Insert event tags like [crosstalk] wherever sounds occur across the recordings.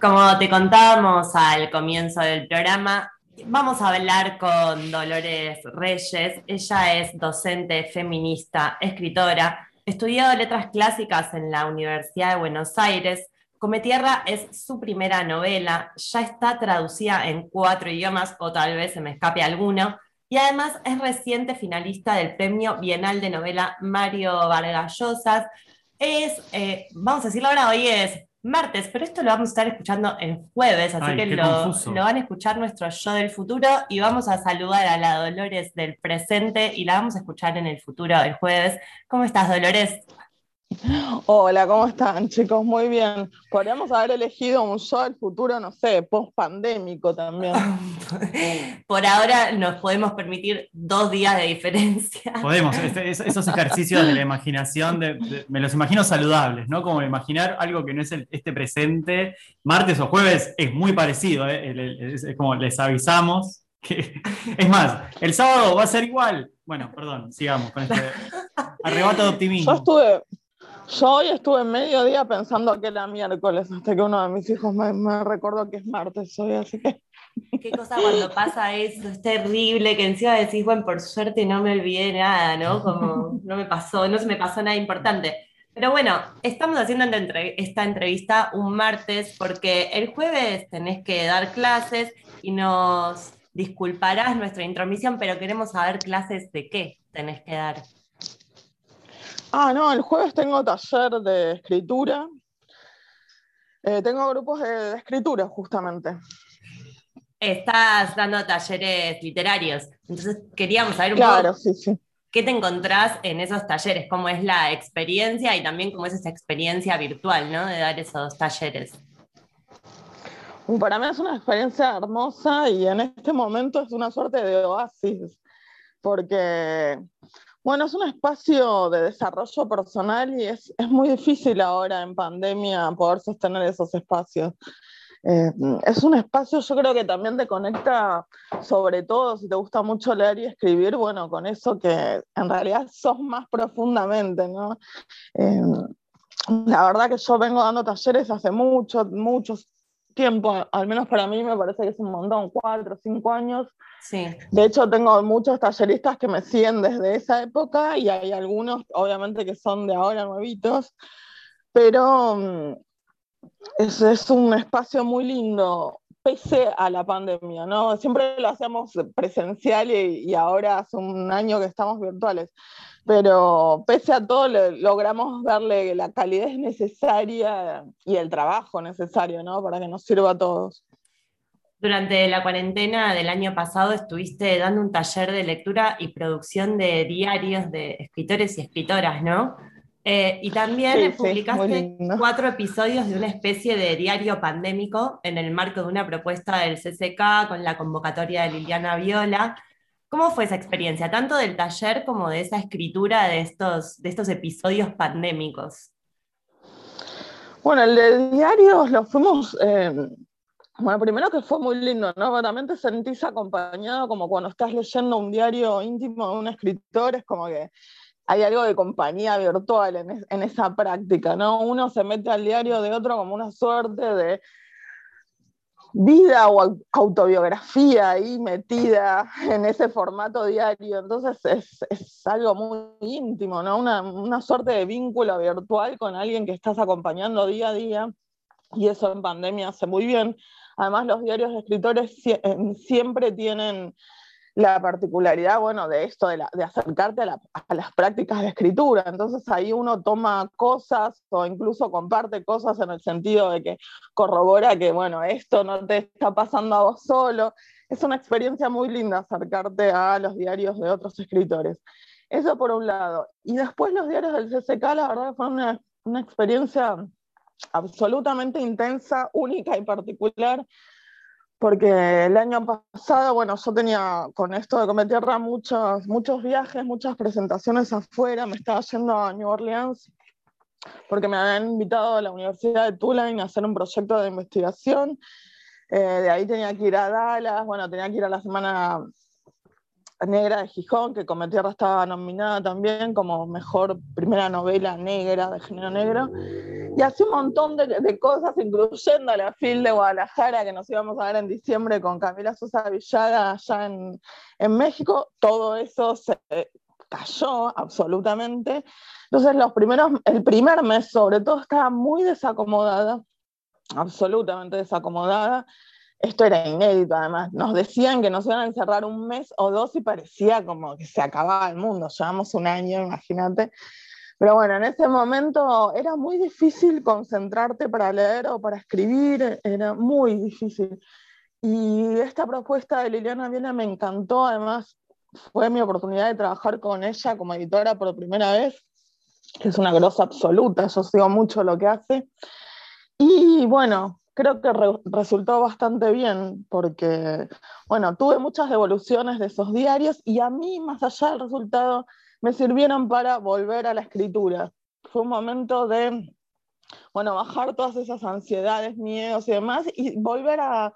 Como te contábamos al comienzo del programa, vamos a hablar con Dolores Reyes. Ella es docente, feminista, escritora, estudió letras clásicas en la Universidad de Buenos Aires. Cometierra es su primera novela, ya está traducida en cuatro idiomas o tal vez se me escape alguno, y además es reciente finalista del Premio Bienal de Novela Mario Vargas Llosas. Es, eh, vamos a decirlo ahora, hoy es martes, pero esto lo vamos a estar escuchando el jueves, así que lo, lo, van a escuchar nuestro yo del futuro y vamos a saludar a la Dolores del presente y la vamos a escuchar en el futuro el jueves. ¿Cómo estás, Dolores? Hola, ¿cómo están [laughs] chicos? Muy bien. Podríamos haber elegido un show del futuro, no sé, post-pandémico también. [laughs] Por ahora nos podemos permitir dos días de diferencia. Podemos, esos ejercicios de la imaginación, me los imagino saludables, ¿no? Como imaginar algo que no es este presente, martes o jueves, es muy parecido, ¿eh? es, como les avisamos. Que, [laughs] es más, el sábado va a ser igual. Bueno, perdón, sigamos con este arrebato de optimismo. Yo estuve, yo hoy estuve en mediodía pensando que era miércoles, hasta que uno de mis hijos me, recordó que es martes hoy, así que... [laughs] Qué cosa cuando pasa eso, es terrible, que encima decís, bueno, por suerte no me olvidé nada, ¿no? Como no me pasó, no se me pasó nada importante. Pero bueno, estamos haciendo esta entrevista un martes porque el jueves tenés que dar clases y nos disculparás nuestra intromisión, pero queremos saber clases de qué tenés que dar. Ah, no, el jueves tengo taller de escritura. Eh, tengo grupos de, escritura, justamente. Estás dando talleres literarios, entonces queríamos saber un claro, sí, sí. qué te encontrás en esos talleres, cómo es la experiencia y también cómo es esa experiencia virtual, ¿no? De dar esos talleres. Para mí es una experiencia hermosa y en este momento es una suerte de oasis, porque bueno, es un espacio de desarrollo personal y es, muy difícil ahora en pandemia poder sostener esos espacios. Eh, es un espacio, yo creo que también te conecta, sobre todo si te gusta mucho leer y escribir, bueno, con eso que en realidad [laughs] sos más profundamente, ¿no? Eh, la verdad que yo vengo dando talleres hace mucho, muchos tiempo, al menos para mí me parece que es un montón, cuatro, cinco años. Sí. De hecho, tengo muchos talleristas que me siguen desde esa época y hay algunos, obviamente, que son de ahora nuevitos, pero mm, es, es un espacio muy lindo, pese a la pandemia, ¿no? Siempre lo hacíamos presencial y, y ahora hace un año que estamos virtuales pero pese a todo logramos darle la calidez necesaria y el trabajo necesario, ¿no? Para que nos sirva a todos. Durante la cuarentena del año pasado estuviste dando un taller de lectura y producción de diarios de escritores y escritoras, ¿no? Eh, y también publicaste cuatro episodios de una especie de diario pandémico en el marco de una propuesta del CCK con la convocatoria de Liliana Viola. ¿Cómo fue esa experiencia, tanto del taller como de esa escritura de estos, de estos episodios pandémicos? Bueno, el de diarios lo fuimos, eh, bueno, primero que fue muy lindo, ¿no? También te sentís acompañado como cuando estás leyendo un diario íntimo de un escritor, es como que hay algo de compañía virtual en, en esa práctica, ¿no? Uno se mete al diario de otro como una suerte de vida o autobiografía ahí metida en ese formato diario. Entonces es, es algo muy íntimo, ¿no? Una, una, suerte de vínculo virtual con alguien que estás acompañando día a día. Y eso en pandemia hace muy bien. Además, los diarios de escritores siempre tienen la particularidad, bueno, de esto, de, acercarte a, las prácticas de escritura. Entonces ahí uno toma cosas o incluso comparte cosas en el sentido de que corrobora que, bueno, esto no te está pasando a vos solo. Es una experiencia muy linda acercarte a los diarios de otros escritores. Eso por un lado. Y después los diarios del CCK, la verdad, fue una, una experiencia absolutamente intensa, única y particular porque el año pasado, bueno, yo tenía con esto de Comer Tierra muchos, muchos viajes, muchas presentaciones afuera, me estaba yendo a New Orleans porque me habían invitado a la Universidad de Tulane a hacer un proyecto de investigación. Eh, de ahí tenía que ir a Dallas, bueno, tenía que ir a la semana Negra de Gijón, que Tierra estaba nominada también como mejor primera novela negra de género negro. Y así un montón de, cosas, incluyendo la FIL de Guadalajara, que nos íbamos a ver en diciembre con Camila Sosa Villaga allá en, en México. Todo eso se cayó absolutamente. Entonces, los primeros, el primer mes, sobre todo, estaba muy desacomodada, absolutamente desacomodada esto era inédito además, nos decían que nos iban a encerrar un mes o dos y parecía como que se acababa el mundo, llevamos un año, imagínate. Pero bueno, en ese momento era muy difícil concentrarte para leer o para escribir, era muy difícil. Y esta propuesta de Liliana Viena me encantó, además fue mi oportunidad de trabajar con ella como editora por primera vez, que es una grosa absoluta, yo sigo mucho lo que hace. Y bueno, creo que resultó bastante bien porque, bueno, tuve muchas devoluciones de esos diarios y a mí, más allá del resultado, me sirvieron para volver a la escritura. Fue un momento de, bueno, bajar todas esas ansiedades, miedos y demás y volver a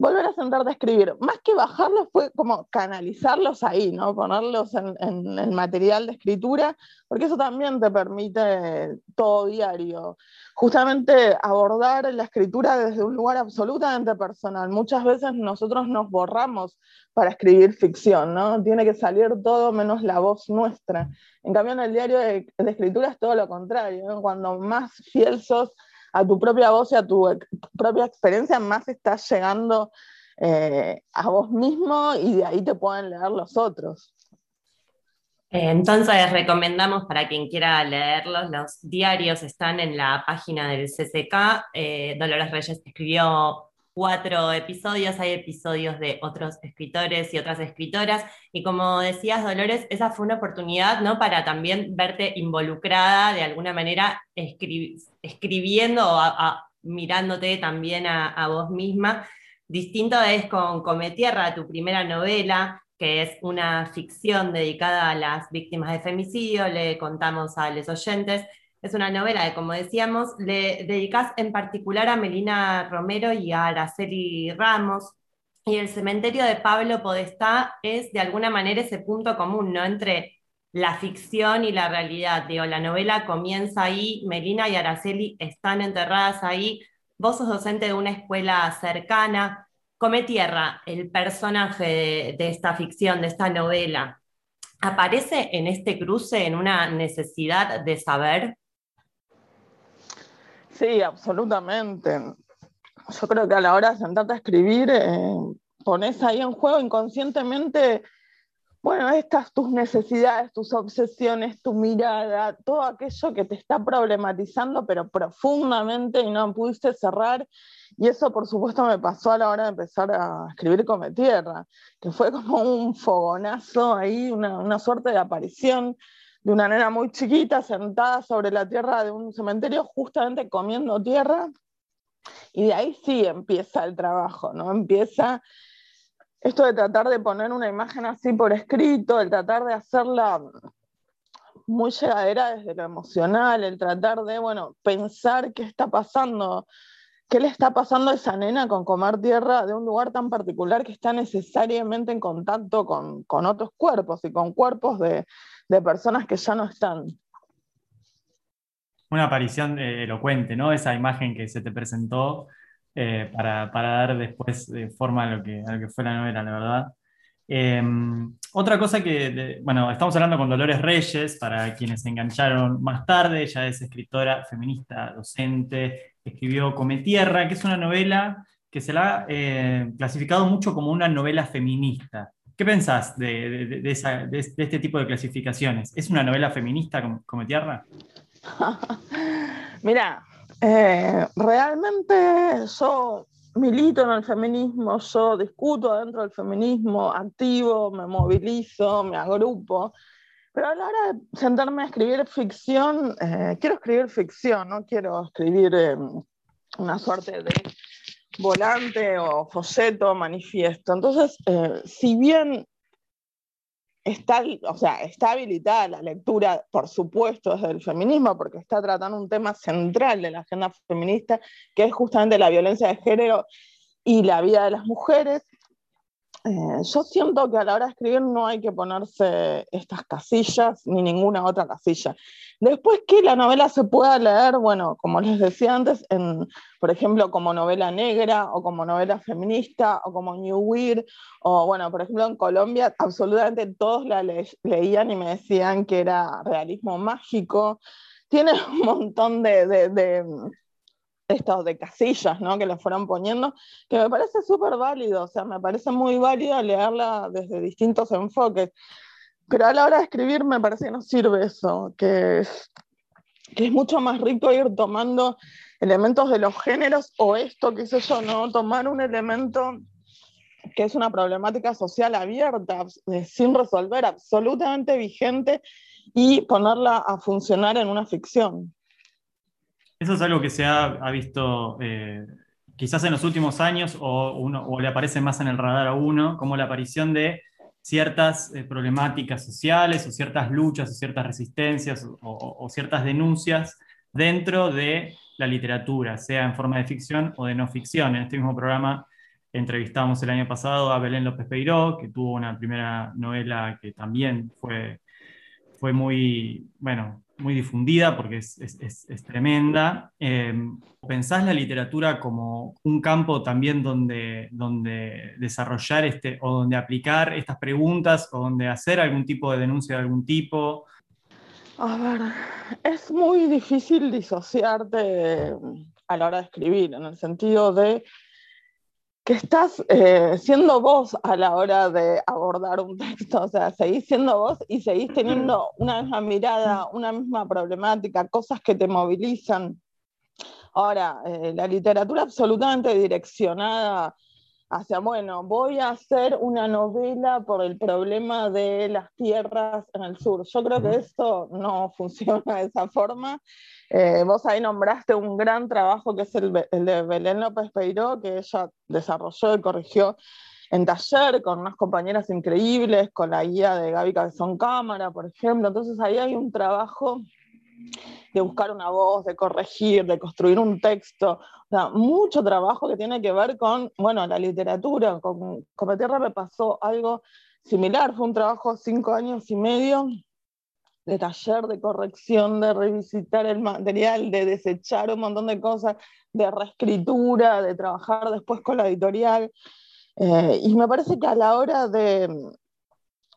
volver a sentarte a escribir. Más que bajarlos fue como canalizarlos ahí, ¿no? Ponerlos en, el material de escritura, porque eso también te permite todo diario. Justamente abordar la escritura desde un lugar absolutamente personal. Muchas veces nosotros nos borramos para escribir ficción, ¿no? Tiene que salir todo menos la voz nuestra. En cambio, en el diario de, escritura es todo lo contrario. Cuando más fiel sos a tu propia voz y a tu propia experiencia, más estás llegando eh, a vos mismo y de ahí te pueden leer los otros. Entonces recomendamos para quien quiera leerlos, los diarios están en la página del CCK. Eh, Dolores Reyes escribió cuatro episodios, hay episodios de otros escritores y otras escritoras, y como decías, Dolores, esa fue una oportunidad, ¿no? Para también verte involucrada de alguna manera escribiendo o mirándote también a, vos misma. Distinto es con Come Tierra, tu primera novela, que es una ficción dedicada a las víctimas de femicidio, le contamos a los oyentes, es una novela que, como decíamos, le dedicas en particular a Melina Romero y a Araceli Ramos. Y el cementerio de Pablo Podestá es de alguna manera ese punto común, ¿no? Entre la ficción y la realidad. La novela comienza ahí, Melina y Araceli están enterradas ahí. Vos sos docente de una escuela cercana. Come Tierra, el personaje de esta ficción, de esta novela, ¿aparece en este cruce, en una necesidad de saber? Sí, absolutamente. Yo creo que a la hora de sentarte a escribir, eh, pones ahí en juego inconscientemente, bueno, estas tus necesidades, tus obsesiones, tu mirada, todo aquello que te está problematizando, pero profundamente y no pudiste cerrar. Y eso, por supuesto, me pasó a la hora de empezar a escribir Come Tierra, que fue como un fogonazo ahí, una, una suerte de aparición de una nena muy chiquita sentada sobre la tierra de un cementerio, justamente comiendo tierra. Y de ahí sí empieza el trabajo, ¿no? Empieza esto de tratar de poner una imagen así por escrito, el tratar de hacerla muy llegadera desde lo emocional, el tratar de, bueno, pensar qué está pasando, qué le está pasando a esa nena con comer tierra de un lugar tan particular que está necesariamente en contacto con, con otros cuerpos y con cuerpos de, de personas que ya no están. Una aparición eh, elocuente, ¿no? Esa imagen que se te presentó eh, para, dar después de forma a lo, que, lo que fue la novela, la verdad. Em, otra cosa que, bueno, estamos hablando con Dolores Reyes, para quienes se engancharon más tarde, ella es escritora feminista, docente, escribió Come Tierra, que es una novela que se la ha eh, clasificado mucho como una novela feminista. ¿Qué pensás de, este tipo de clasificaciones? ¿Es una novela feminista como, Tierra? [laughs] Mira, eh, realmente yo milito en el feminismo, yo discuto dentro del feminismo, activo, me movilizo, me agrupo, pero a la hora de sentarme a escribir ficción, eh, quiero escribir ficción, no quiero escribir eh, una suerte de volante o folleto, manifiesto. Entonces, eh, si bien está, o sea, está habilitada la lectura, por supuesto, desde el feminismo, porque está tratando un tema central de la agenda feminista, que es justamente la violencia de género y la vida de las mujeres, eh, yo siento que a la hora de escribir no hay que ponerse estas casillas ni ninguna otra casilla. Después que la novela se pueda leer, bueno, como les decía antes, en, por ejemplo, como novela negra o como novela feminista o como New Weird, o bueno, por ejemplo, en Colombia absolutamente todos la leían y me decían que era realismo mágico. Tiene [laughs] un montón de estos de casillas, ¿no? Que le fueron poniendo, que me parece súper válido, o sea, me parece muy válido leerla desde distintos enfoques. Pero a la hora de escribir me parece que no sirve eso, que es, que es mucho más rico ir tomando elementos de los géneros o esto, qué sé yo, ¿no? Tomar un elemento que es una problemática social abierta, sin resolver, absolutamente vigente, y ponerla a funcionar en una ficción. Eso es algo que se ha, visto eh, quizás en los últimos años o, uno, o, le aparece más en el radar a uno, como la aparición de ciertas eh, problemáticas sociales o ciertas luchas o ciertas resistencias o, ciertas denuncias dentro de la literatura, sea en forma de ficción o de no ficción. En este mismo programa entrevistamos el año pasado a Belén López Peiró, que tuvo una primera novela que también fue, fue muy, bueno, muy difundida porque es, es, tremenda. Eh, ¿Pensás la literatura como un campo también donde, donde desarrollar este, o donde aplicar estas preguntas o donde hacer algún tipo de denuncia de algún tipo? A ver, es muy difícil disociarte a la hora de escribir, en el sentido de que estás eh, siendo vos a la hora de abordar un texto, o sea, seguís siendo vos y seguís teniendo [clears throat] una misma mirada, una misma problemática, cosas que te movilizan. Ahora, eh, la literatura absolutamente direccionada hacia, bueno, voy a hacer una novela por el problema de las tierras en el sur. Yo creo que esto no [laughs] funciona de esa forma. Eh, vos ahí nombraste un gran trabajo que es el, de Belén López Peiró, que ella desarrolló y corrigió en taller con unas compañeras increíbles, con la guía de Gaby Cabezón Cámara, por ejemplo. Entonces ahí hay un trabajo de buscar una voz, de corregir, de construir un texto, o sea, mucho trabajo que tiene que ver con, bueno, la literatura. Con Tierra me pasó algo similar, fue un trabajo cinco años y medio de taller, de corrección, de revisitar el material, de desechar un montón de cosas, de reescritura, de trabajar después con la editorial. Eh, y me parece que a la hora de,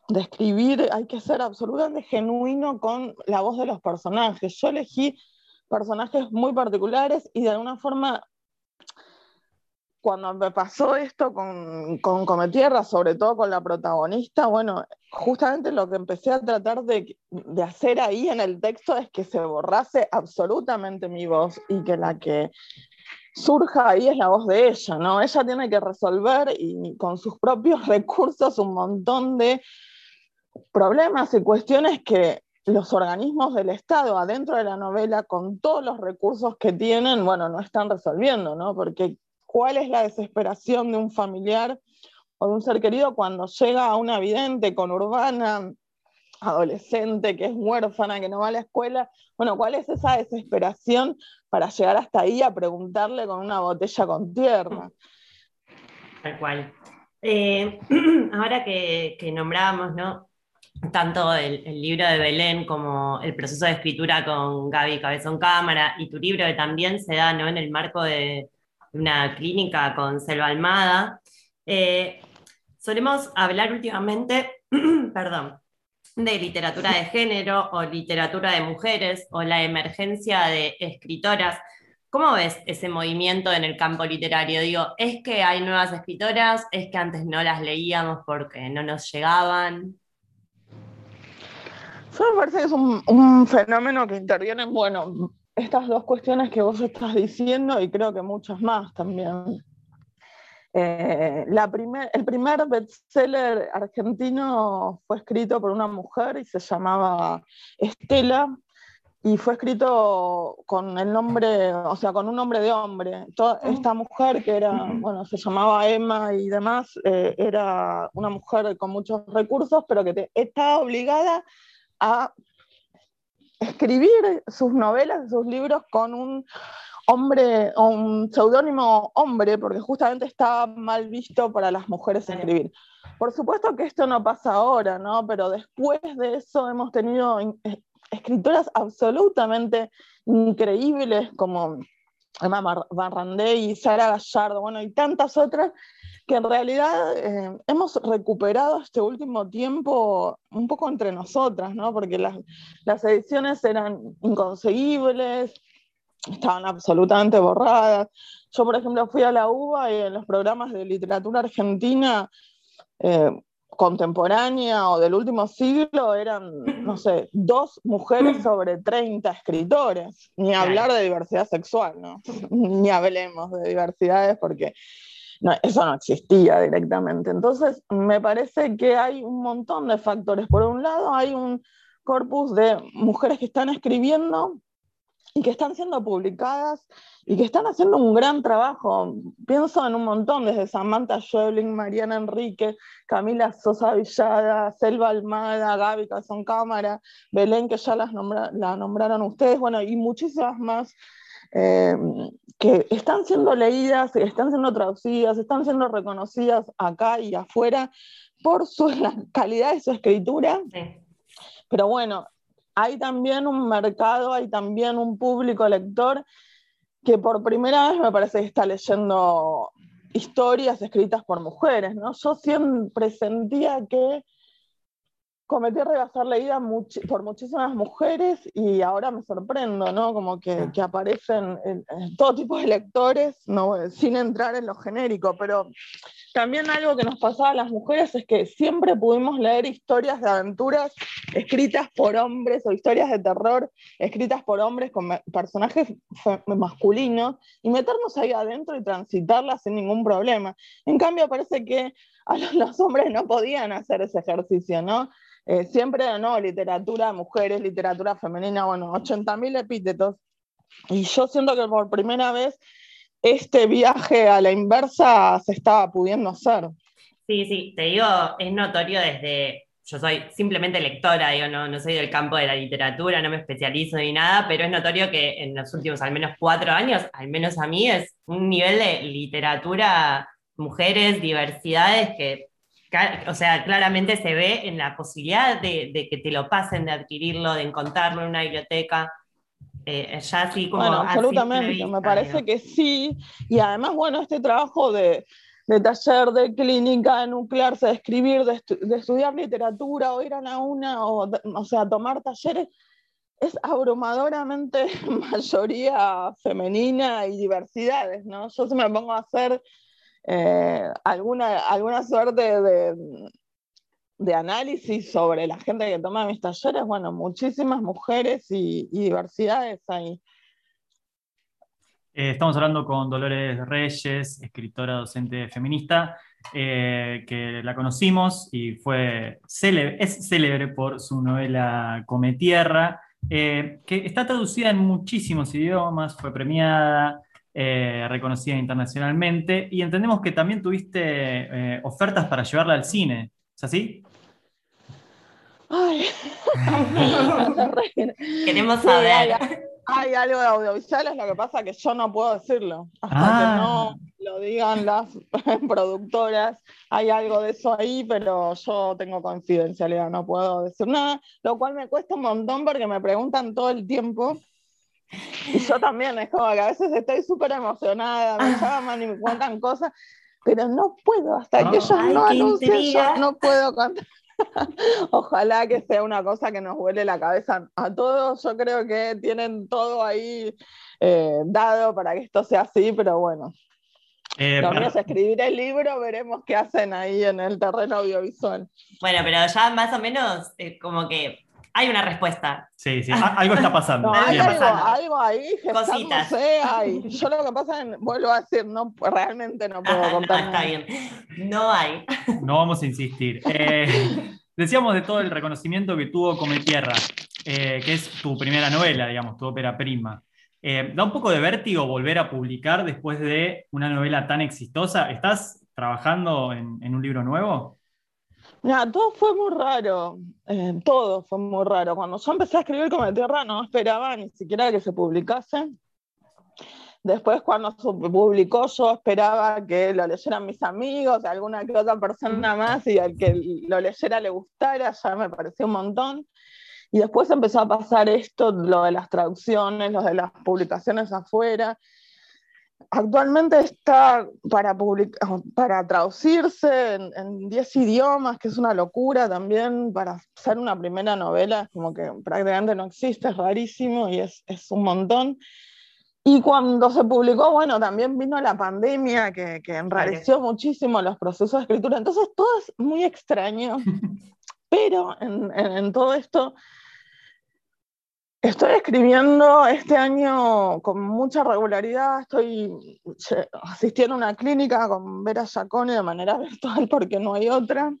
de escribir hay que ser absolutamente genuino con la voz de los personajes. Yo elegí personajes muy particulares y de alguna forma, cuando me pasó esto con, con Cometierra, sobre todo con la protagonista, bueno, justamente lo que empecé a tratar de, de, hacer ahí en el texto es que se borrase absolutamente mi voz y que la que surja ahí es la voz de ella, ¿no? Ella tiene que resolver y con sus propios [laughs] recursos un montón de problemas y cuestiones que los organismos del Estado adentro de la novela, con todos los recursos que tienen, bueno, no están resolviendo, ¿no? Porque ¿cuál es la desesperación de un familiar o de un ser querido cuando llega a una vidente con urbana, adolescente, que es huérfana, que no va a la escuela? Bueno, ¿cuál es esa desesperación para llegar hasta ahí a preguntarle con una botella con tierra? Tal cual. Eh, [clears throat] ahora que, que nombrábamos, ¿no? Tanto el, libro de Belén como el proceso de escritura con Gaby Cabezón Cámara y tu libro que también se da ¿no? en el marco de una clínica con Selva Almada. Eh, solemos hablar últimamente, [clears throat] perdón, de literatura de género o literatura de mujeres o la emergencia de escritoras. ¿Cómo ves ese movimiento en el campo literario? Digo, ¿es que hay nuevas escritoras? ¿Es que antes no las leíamos porque no nos llegaban? Yo me parece que es un, fenómeno que interviene, bueno, estas dos cuestiones que vos estás diciendo y creo que muchas más también. Eh, la el primer bestseller argentino fue escrito por una mujer y se llamaba Estela y fue escrito con el nombre, o sea, con un nombre de hombre. Toda ah. esta mujer que era, bueno, se llamaba Emma y demás, eh, era una mujer con muchos recursos, pero que estaba obligada a escribir sus novelas, sus libros con un hombre, o un seudónimo hombre, porque justamente estaba mal visto para las mujeres escribir. Por supuesto que esto no pasa ahora, ¿no? Pero después de eso hemos tenido eh, escritoras absolutamente increíbles como Emma Barrandey, Sara Gallardo, bueno, y tantas otras que en realidad eh, hemos recuperado este último tiempo un poco entre nosotras, ¿no? Porque las, las ediciones eran inconseguibles, estaban absolutamente borradas. Yo, por ejemplo, fui a la UBA y en los programas de literatura argentina eh, contemporánea o del último siglo eran, no sé, dos mujeres sobre 30 escritores. Ni hablar de diversidad sexual, ¿no? [laughs] Ni hablemos de diversidades porque eso no existía directamente. Entonces, me parece que hay un montón de factores. Por un lado, hay un corpus de mujeres que están escribiendo y que están siendo publicadas y que están haciendo un gran trabajo. Pienso en un montón, desde Samantha Schwebling, Mariana Enrique, Camila Sosa Villada, Selva Almada, Gaby Calzón Cámara, Belén, que ya las la nombraron ustedes, bueno, y muchísimas más. Eh, que están siendo leídas, están siendo traducidas, están siendo reconocidas acá y afuera por su, [laughs] la calidad de su escritura. Pero bueno, hay también un mercado, hay también un público lector que por primera vez me parece que está leyendo historias escritas por mujeres, ¿no? Yo siempre sentía que cometí error a ser leída por muchísimas mujeres y ahora me sorprendo, ¿no? Como que, que aparecen todo tipo de lectores, no, sin entrar en lo genérico, pero también algo que nos pasaba a las mujeres es que siempre pudimos leer historias de aventuras escritas por hombres o historias de terror escritas por hombres con personajes masculinos y meternos ahí adentro y transitarlas sin ningún problema. En cambio, parece que a los hombres no podían hacer ese ejercicio, ¿no? Eh, siempre, ¿no? Literatura, mujeres, literatura femenina, bueno, 80.000 epítetos. Y yo siento que por primera vez este viaje a la inversa se estaba pudiendo hacer. Sí, sí, te digo, es notorio desde, yo soy simplemente lectora, digo, no, no soy del campo de la literatura, no me especializo ni nada, pero es notorio que en los últimos al menos cuatro años, al menos a mí, es un nivel de literatura, mujeres, diversidades que o sea, claramente se ve en la posibilidad de, que te lo pasen, de adquirirlo, de encontrarlo en una biblioteca. Eh, ya así como. Bueno, absolutamente, me parece que sí. Y además, bueno, este trabajo de, taller, de clínica, de nuclearse, de escribir, de, estudiar literatura, o ir a la una, o, o sea, tomar talleres, es abrumadoramente [laughs] mayoría femenina y diversidades, ¿no? Yo se me pongo a hacer eh, alguna, alguna suerte de, de, análisis sobre la gente que toma mis talleres, bueno, muchísimas mujeres y, diversidades ahí. Eh, estamos hablando con Dolores Reyes, escritora docente feminista, eh, que la conocimos y fue célebre, es célebre por su novela Come Tierra, que está traducida en muchísimos idiomas, fue premiada, eh, reconocida internacionalmente, y entendemos que también tuviste eh, ofertas para llevarla al cine, ¿es así? Ay, [laughs] queremos saber. hay, algo de audiovisuales, lo que pasa es que yo no puedo decirlo. Hasta que ah. no lo digan las [laughs] productoras, hay algo de eso ahí, pero yo tengo confidencialidad, no puedo decir nada, lo cual me cuesta un montón porque me preguntan todo el tiempo y yo también, es como que a veces estoy súper emocionada, me ah. llaman y me cuentan cosas, pero no puedo, hasta que ellos no anuncien, yo no puedo contar. [laughs] Ojalá que sea una cosa que nos huele la cabeza a todos. Yo creo que tienen todo ahí eh, dado para que esto sea así, pero bueno. Eh, Lo es escribir el libro, veremos qué hacen ahí en el terreno audiovisual. Bueno, pero ya más o menos eh, como que hay una respuesta. Sí, sí, [laughs] algo está pasando. hay algo, ahí, cositas. Yo lo que pasa es, vuelvo a decir, no, realmente no puedo contar. está bien, no hay. No vamos a insistir. Eh, decíamos de todo el reconocimiento que tuvo Come Tierra, eh, que es tu primera novela, digamos, tu ópera prima. Eh, ¿Da un poco de vértigo volver a publicar después de una novela tan exitosa? ¿Estás trabajando en un libro nuevo? Todo fue muy raro, eh, todo fue muy raro. Cuando yo empecé a escribir Come Tierra no esperaba ni siquiera que se publicase. Después cuando se publicó yo esperaba que lo leyeran mis amigos, alguna que otra persona más y al que lo leyera le gustara, ya me pareció un montón. Y después empezó a pasar esto, lo de las traducciones, lo de las publicaciones afuera. Actualmente está para, [laughs] para traducirse en 10 idiomas, que es una locura también, para hacer una primera novela, es como que prácticamente no existe, es rarísimo y es, es un montón. Y cuando se publicó, bueno, también vino la pandemia que, que enrareció muchísimo los procesos de escritura. Entonces todo es muy extraño, [laughs] pero en, en, todo esto estoy escribiendo este año con mucha regularidad. Estoy asistiendo a una clínica con Vera Giacone de manera [laughs] virtual porque no hay otra.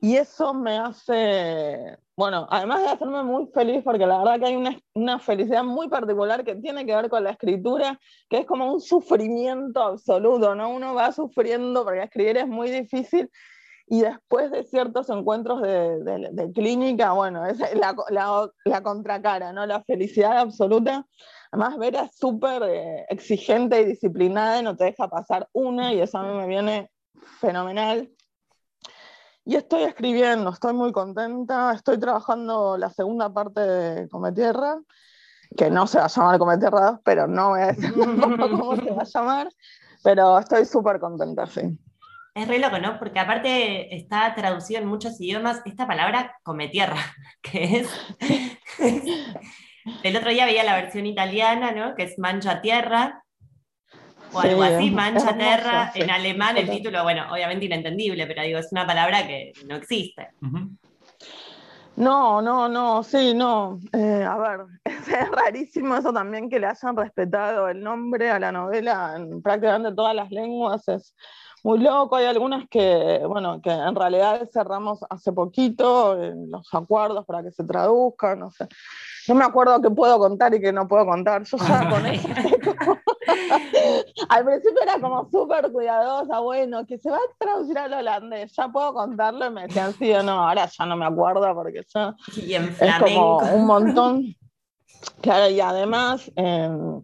Y eso me hace, bueno, además de hacerme muy feliz, porque la verdad que hay una, una, felicidad muy particular que tiene que ver con la escritura, que es como un sufrimiento absoluto, ¿no? Uno va sufriendo porque escribir es muy difícil y después de ciertos encuentros de, de, clínica, bueno, es la, la, la, contracara, ¿no? La felicidad absoluta. Además, Vera es súper eh, exigente y disciplinada y no te deja pasar una y eso a mí me viene fenomenal. Y estoy escribiendo, estoy muy contenta, estoy trabajando la segunda parte de Cometierra, que no se va a llamar Cometierra 2, pero no voy a decir [laughs] cómo se va a llamar, pero estoy súper contenta, sí. Es re loco, ¿no? Porque aparte está traducido en muchos idiomas esta palabra cometierra, [laughs] que es... [laughs] El otro día veía la versión italiana, ¿no? Que es mancha tierra, o algo así, mancha terra, en alemán el título, bueno, obviamente inentendible, pero digo, es una palabra que no existe. No, no, no, sí, no. Eh, a ver, [laughs] es rarísimo eso también que le hayan respetado el nombre a la novela en prácticamente todas las lenguas. Es muy loco. Hay algunas que, bueno, que en realidad cerramos hace poquito los acuerdos para que se traduzcan, no sé. No me acuerdo qué puedo contar y qué no puedo contar. Yo ya [laughs] con eso. [laughs] Al principio era como súper cuidadosa, bueno, que se va a traducir al holandés, ya puedo contarlo y me decían sí o no, ahora ya no me acuerdo porque ya es como un montón. Claro, y además, em,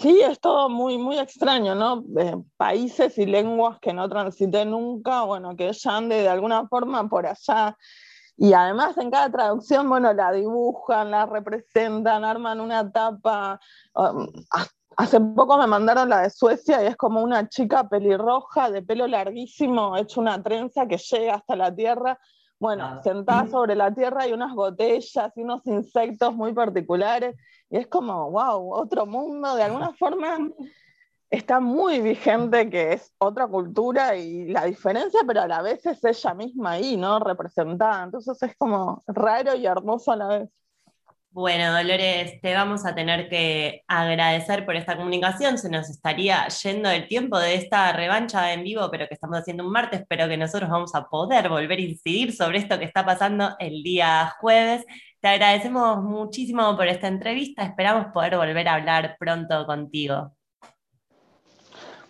sí, es todo muy, muy extraño, ¿no? Eh, países y lenguas que no transité nunca, bueno, que ya ande de alguna forma por allá. Y además en cada traducción, bueno, la dibujan, la representan, arman una tapa. Um, Hace poco me mandaron la de Suecia y es como una chica pelirroja de pelo larguísimo, hecho una trenza que llega hasta la tierra. Bueno, sentada sobre la tierra y unas botellas y unos insectos muy particulares. Y es como, wow, otro mundo. De alguna [laughs] forma está muy vigente que es otra cultura y la diferencia, pero a la vez es ella misma ahí, ¿no? Representada. Entonces es como raro y hermoso a la vez. Bueno, Dolores, te vamos a tener que agradecer por esta comunicación. Se nos estaría yendo el tiempo de esta revancha en vivo, pero que estamos haciendo un martes, pero que nosotros vamos a poder volver a incidir sobre esto que está pasando el día jueves. Te agradecemos muchísimo por esta entrevista. Esperamos poder volver a hablar pronto contigo.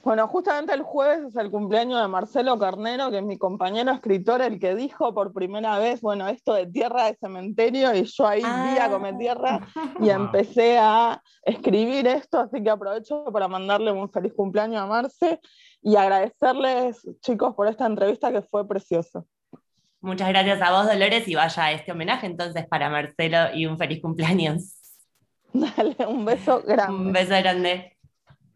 Bueno, justamente el jueves es el cumpleaños de Marcelo Carnero, que es mi compañero escritor, el que dijo por primera vez, bueno, esto de tierra de cementerio, y yo ahí ah. día comé tierra y empecé a escribir esto, así que aprovecho para mandarle un feliz cumpleaños a Marce y agradecerles, chicos, por esta entrevista que fue preciosa. Muchas gracias a vos, Dolores, y vaya este homenaje entonces para Marcelo y un feliz cumpleaños. [laughs] Dale, un beso grande. Un beso grande.